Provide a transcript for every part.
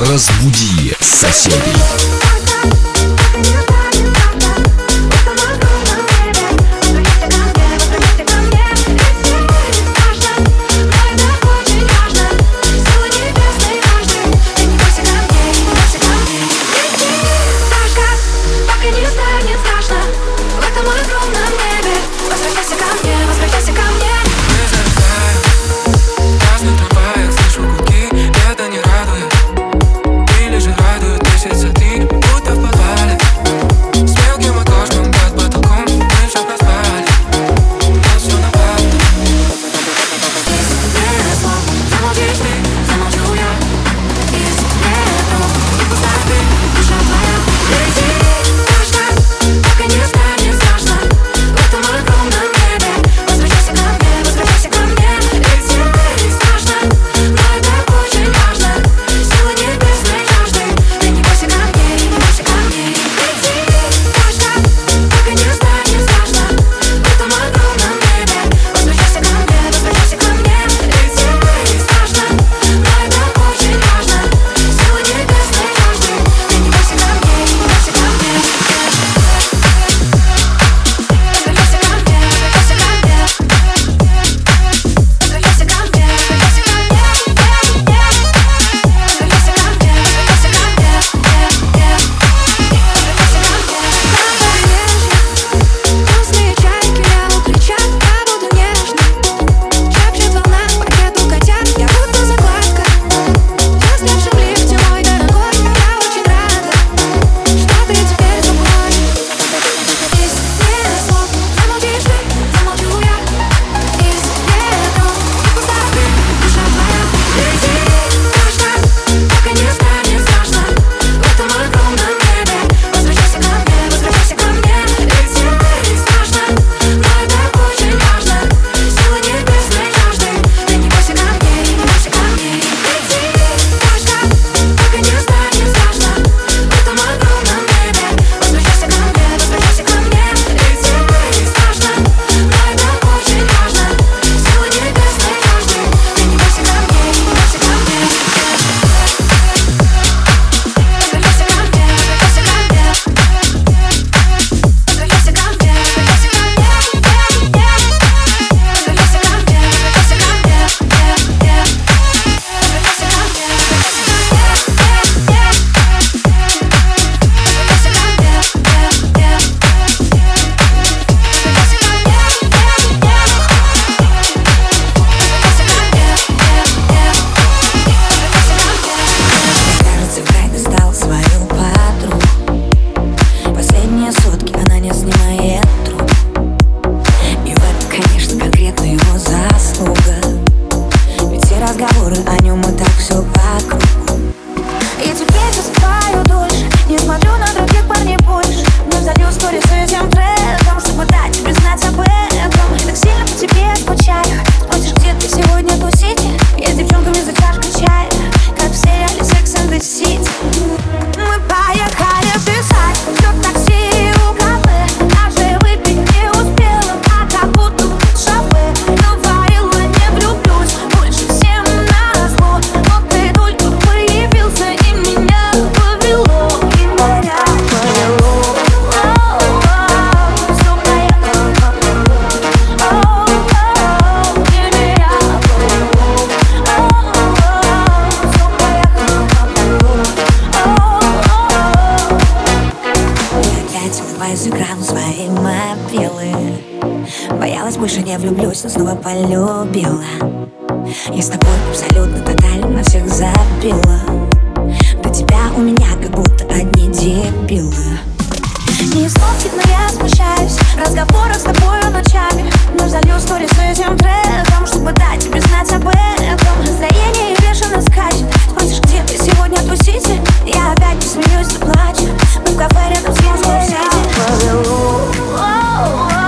Разбуди соседей. Высыпая с экрана свои мобилы Боялась, больше не влюблюсь, но снова полюбила. Я с тобой абсолютно тотально всех забила. До тебя у меня как будто одни дебилы. Не слов видно, я смущаюсь. Разговоров с тобою ночами. Но залью сторис этим треком Чтобы дать тебе знать об этом. Настроение бешено скачет. Спросишь, где ты сегодня тусите? Я опять не смеюсь и плачу Мы в кафе рядом с Москвой сядем Повело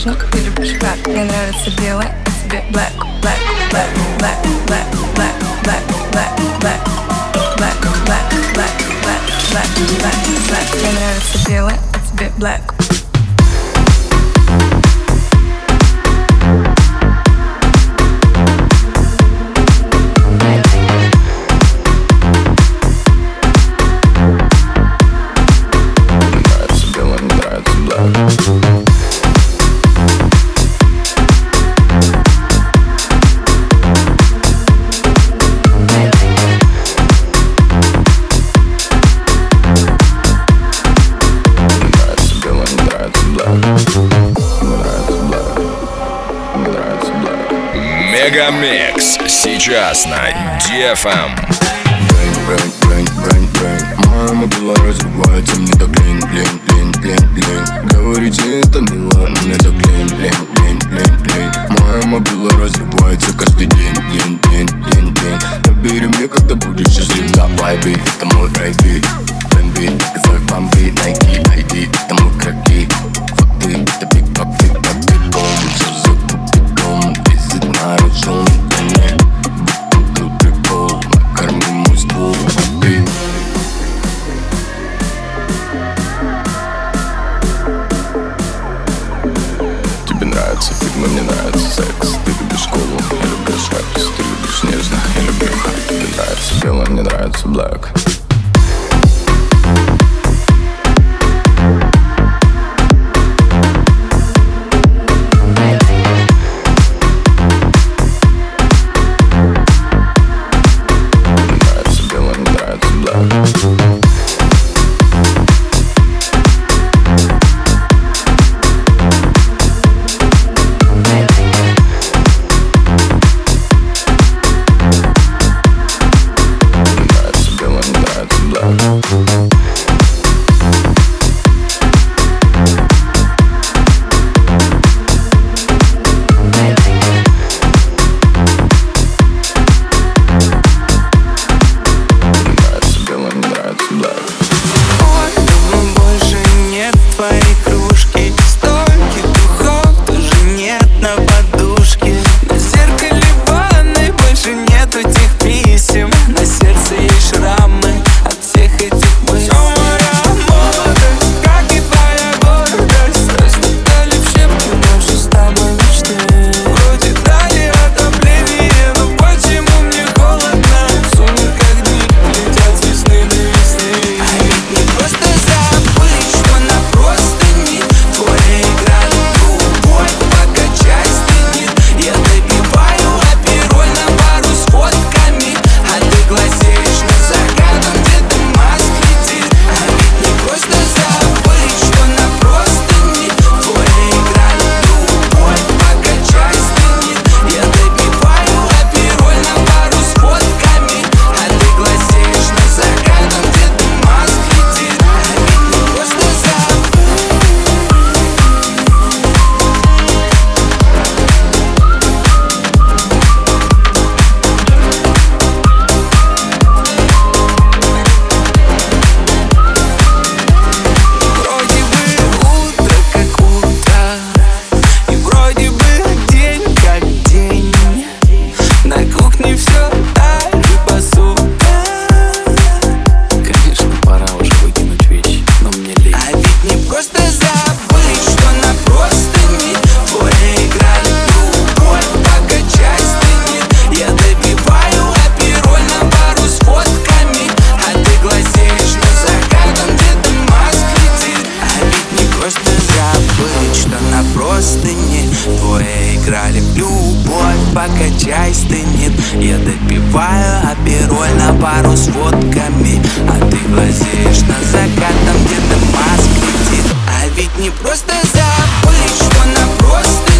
Sherlock? Микс на DFM. Бэнг, бэнг, бэнг, бэнг, бэнг. Мама была, разрывает мне Кирилла не нравится Black играли в любовь Пока чай стынет. Я допиваю апероль на пару с водками. А ты глазеешь на закат Там где-то маск летит. А ведь не просто забыть, что она просто